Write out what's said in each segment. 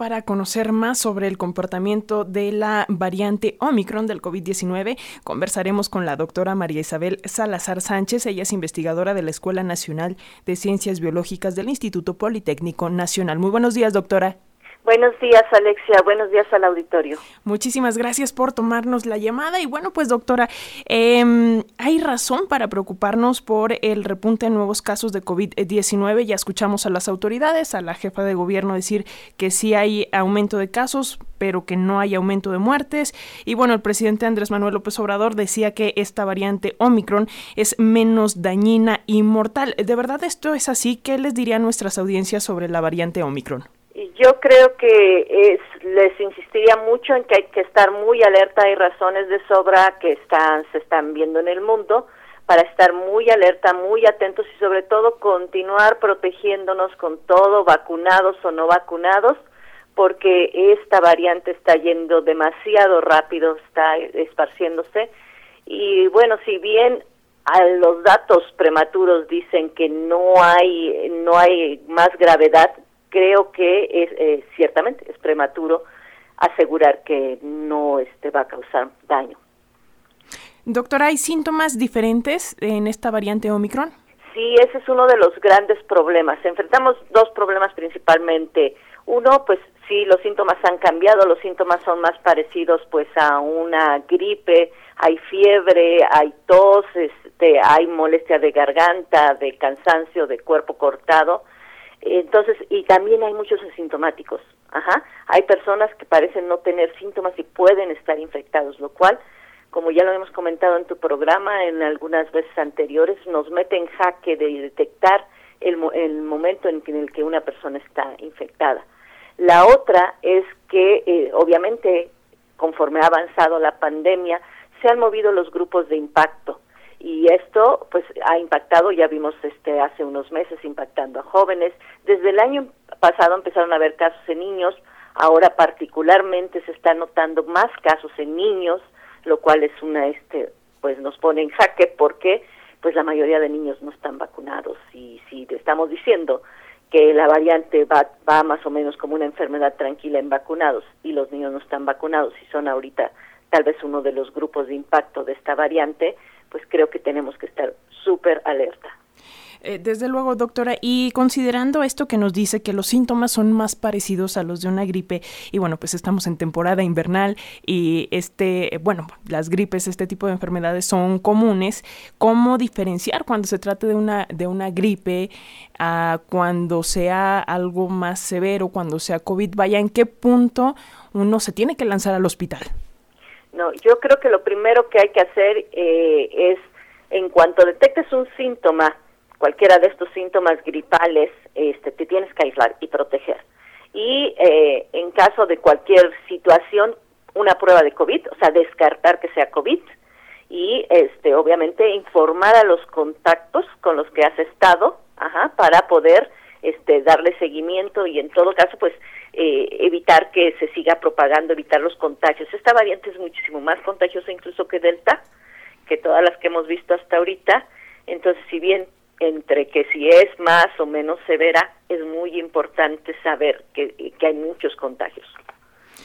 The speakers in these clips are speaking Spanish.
para conocer más sobre el comportamiento de la variante Omicron del COVID-19, conversaremos con la doctora María Isabel Salazar Sánchez. Ella es investigadora de la Escuela Nacional de Ciencias Biológicas del Instituto Politécnico Nacional. Muy buenos días, doctora. Buenos días, Alexia. Buenos días al auditorio. Muchísimas gracias por tomarnos la llamada. Y bueno, pues doctora, eh, ¿hay razón para preocuparnos por el repunte de nuevos casos de COVID-19? Ya escuchamos a las autoridades, a la jefa de gobierno decir que sí hay aumento de casos, pero que no hay aumento de muertes. Y bueno, el presidente Andrés Manuel López Obrador decía que esta variante Omicron es menos dañina y mortal. ¿De verdad esto es así? ¿Qué les diría a nuestras audiencias sobre la variante Omicron? Yo creo que es, les insistiría mucho en que hay que estar muy alerta, hay razones de sobra que están, se están viendo en el mundo para estar muy alerta, muy atentos y sobre todo continuar protegiéndonos con todo, vacunados o no vacunados, porque esta variante está yendo demasiado rápido, está esparciéndose. Y bueno, si bien a los datos prematuros dicen que no hay no hay más gravedad creo que es eh, ciertamente es prematuro asegurar que no este va a causar daño. Doctora, ¿hay síntomas diferentes en esta variante Omicron? Sí, ese es uno de los grandes problemas. Enfrentamos dos problemas principalmente. Uno, pues sí, los síntomas han cambiado, los síntomas son más parecidos pues a una gripe, hay fiebre, hay tos, este, hay molestia de garganta, de cansancio, de cuerpo cortado entonces, y también hay muchos asintomáticos. Ajá. Hay personas que parecen no tener síntomas y pueden estar infectados, lo cual, como ya lo hemos comentado en tu programa en algunas veces anteriores, nos mete en jaque de detectar el, el momento en, el que una persona está infectada. La otra es que, eh, obviamente, conforme ha avanzado la pandemia, se han movido los grupos de impacto y esto pues ha impactado ya vimos este hace unos meses impactando a jóvenes. Desde el año pasado empezaron a haber casos en niños ahora particularmente se está notando más casos en niños lo cual es una este pues nos pone en jaque porque pues la mayoría de niños no están vacunados. Y si estamos diciendo que la variante va, va más o menos como una enfermedad tranquila en vacunados y los niños no están vacunados y son ahorita tal vez uno de los grupos de impacto de esta variante, pues creo que tenemos que estar súper alerta. Eh, desde luego, doctora, y considerando esto que nos dice que los síntomas son más parecidos a los de una gripe, y bueno, pues estamos en temporada invernal y este, bueno, las gripes, este tipo de enfermedades son comunes, ¿cómo diferenciar cuando se trata de una, de una gripe a cuando sea algo más severo, cuando sea COVID? Vaya, ¿en qué punto uno se tiene que lanzar al hospital? No, yo creo que lo primero que hay que hacer eh, es, en cuanto detectes un síntoma, cualquiera de estos síntomas gripales, este, te tienes que aislar y proteger. Y eh, en caso de cualquier situación, una prueba de COVID, o sea, descartar que sea COVID y, este, obviamente, informar a los contactos con los que has estado, ajá, para poder, este, darle seguimiento y en todo caso, pues, eh, evitar que se siga propagando, evitar los contagios. Esta variante es muchísimo más contagiosa incluso que Delta, que todas las que hemos visto hasta ahorita. Entonces, si bien entre que si es más o menos severa, es muy importante saber que, que hay muchos contagios.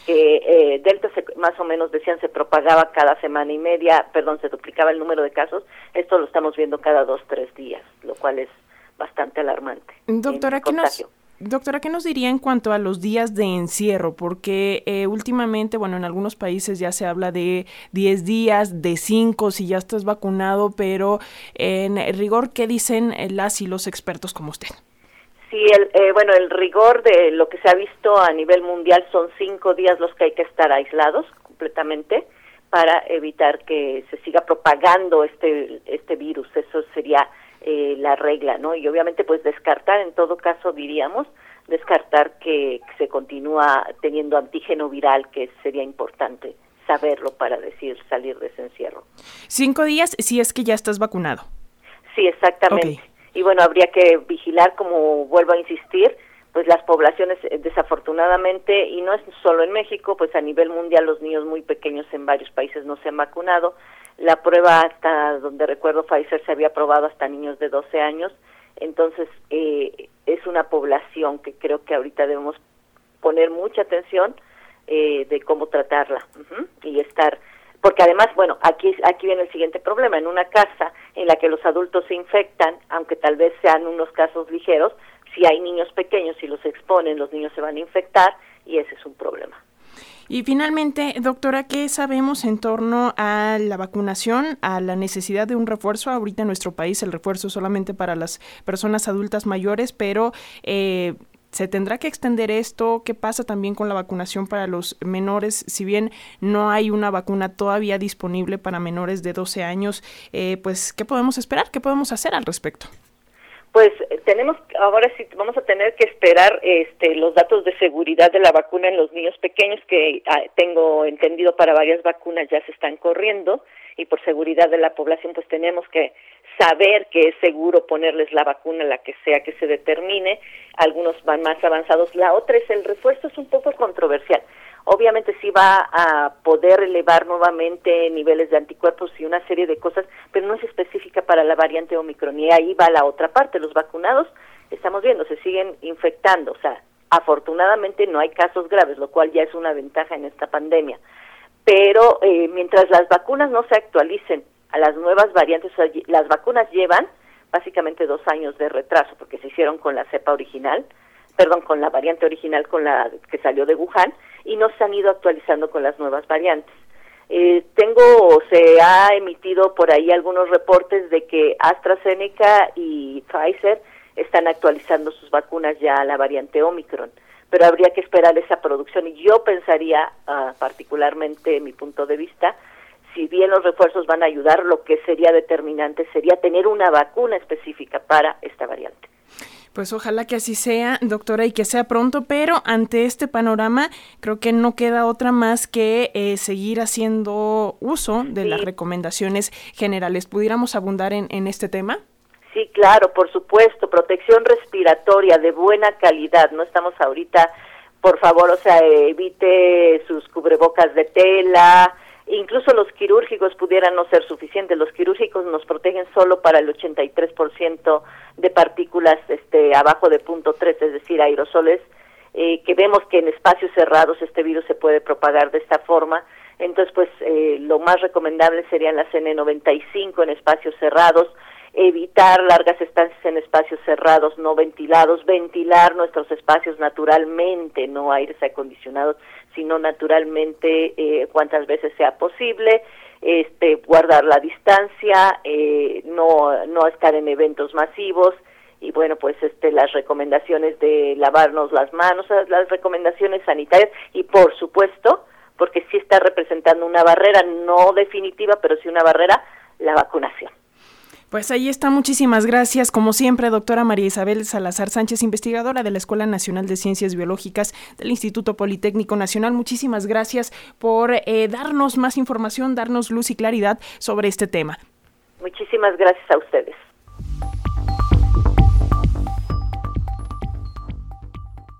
Eh, Delta más o menos decían se propagaba cada semana y media, perdón, se duplicaba el número de casos. Esto lo estamos viendo cada dos, tres días, lo cual es bastante alarmante. Doctora, ¿qué nos, Doctora, ¿qué nos diría en cuanto a los días de encierro? Porque eh, últimamente, bueno, en algunos países ya se habla de 10 días, de 5 si ya estás vacunado, pero en rigor, ¿qué dicen las y los expertos como usted? Sí, el, eh, bueno, el rigor de lo que se ha visto a nivel mundial son 5 días los que hay que estar aislados completamente para evitar que se siga propagando este, este virus. Eso sería eh, la regla, ¿no? Y obviamente pues descartar, en todo caso diríamos, descartar que se continúa teniendo antígeno viral, que sería importante saberlo para decir salir de ese encierro. Cinco días si es que ya estás vacunado. Sí, exactamente. Y bueno, habría que vigilar, como vuelvo a insistir, pues las poblaciones eh, desafortunadamente, y no es solo en México, pues a nivel mundial los niños muy pequeños en varios países no se han vacunado, la prueba hasta donde recuerdo Pfizer se había probado hasta niños de 12 años. Entonces, eh, es una población que creo que ahorita debemos poner mucha atención eh, de cómo tratarla y estar porque además, bueno, aquí aquí viene el siguiente problema, en una casa en la que los adultos se infectan, aunque tal vez sean unos casos ligeros, si hay niños pequeños y los exponen, los niños se van a infectar y ese es un problema. Y finalmente, doctora, ¿qué sabemos en torno a la vacunación, a la necesidad de un refuerzo? Ahorita en nuestro país el refuerzo solamente para las personas adultas mayores, pero eh, ¿Se tendrá que extender esto? ¿Qué pasa también con la vacunación para los menores? Si bien no hay una vacuna todavía disponible para menores de 12 años, eh, pues, ¿qué podemos esperar? ¿Qué podemos hacer al respecto? Pues tenemos, ahora sí, vamos a tener que esperar este, los datos de seguridad de la vacuna en los niños pequeños, que ah, tengo entendido para varias vacunas ya se están corriendo, y por seguridad de la población, pues tenemos que saber que es seguro ponerles la vacuna, la que sea que se determine. Algunos van más avanzados. La otra es el refuerzo, es un poco controversial. Obviamente sí va a poder elevar nuevamente niveles de anticuerpos y una serie de cosas, pero no es específica para la variante Omicron. Y ahí va la otra parte. Los vacunados, estamos viendo, se siguen infectando. O sea, afortunadamente no hay casos graves, lo cual ya es una ventaja en esta pandemia. Pero eh, mientras las vacunas no se actualicen a las nuevas variantes, las vacunas llevan básicamente dos años de retraso porque se hicieron con la cepa original, perdón, con la variante original con la que salió de Wuhan y no se han ido actualizando con las nuevas variantes. Eh, tengo, se ha emitido por ahí algunos reportes de que AstraZeneca y Pfizer están actualizando sus vacunas ya a la variante Omicron, pero habría que esperar esa producción y yo pensaría, uh, particularmente mi punto de vista, si bien los refuerzos van a ayudar, lo que sería determinante sería tener una vacuna específica para esta variante. Pues ojalá que así sea, doctora, y que sea pronto, pero ante este panorama creo que no queda otra más que eh, seguir haciendo uso de las recomendaciones generales. ¿Pudiéramos abundar en, en este tema? Sí, claro, por supuesto, protección respiratoria de buena calidad. No estamos ahorita, por favor, o sea, evite sus cubrebocas de tela, incluso los quirúrgicos pudieran no ser suficientes. Los quirúrgicos nos protegen solo para el 83% de partículas este, abajo de punto 3, es decir, aerosoles, eh, que vemos que en espacios cerrados este virus se puede propagar de esta forma. Entonces, pues eh, lo más recomendable serían las N95 en espacios cerrados, evitar largas estancias en espacios cerrados, no ventilados, ventilar nuestros espacios naturalmente, no aires acondicionados, sino naturalmente eh, cuantas veces sea posible, este, guardar la distancia, eh, no, no estar en eventos masivos y bueno, pues este, las recomendaciones de lavarnos las manos, las recomendaciones sanitarias y por supuesto, porque sí está representando una barrera, no definitiva, pero sí una barrera, la vacunación. Pues ahí está, muchísimas gracias. Como siempre, doctora María Isabel Salazar Sánchez, investigadora de la Escuela Nacional de Ciencias Biológicas del Instituto Politécnico Nacional. Muchísimas gracias por eh, darnos más información, darnos luz y claridad sobre este tema. Muchísimas gracias a ustedes.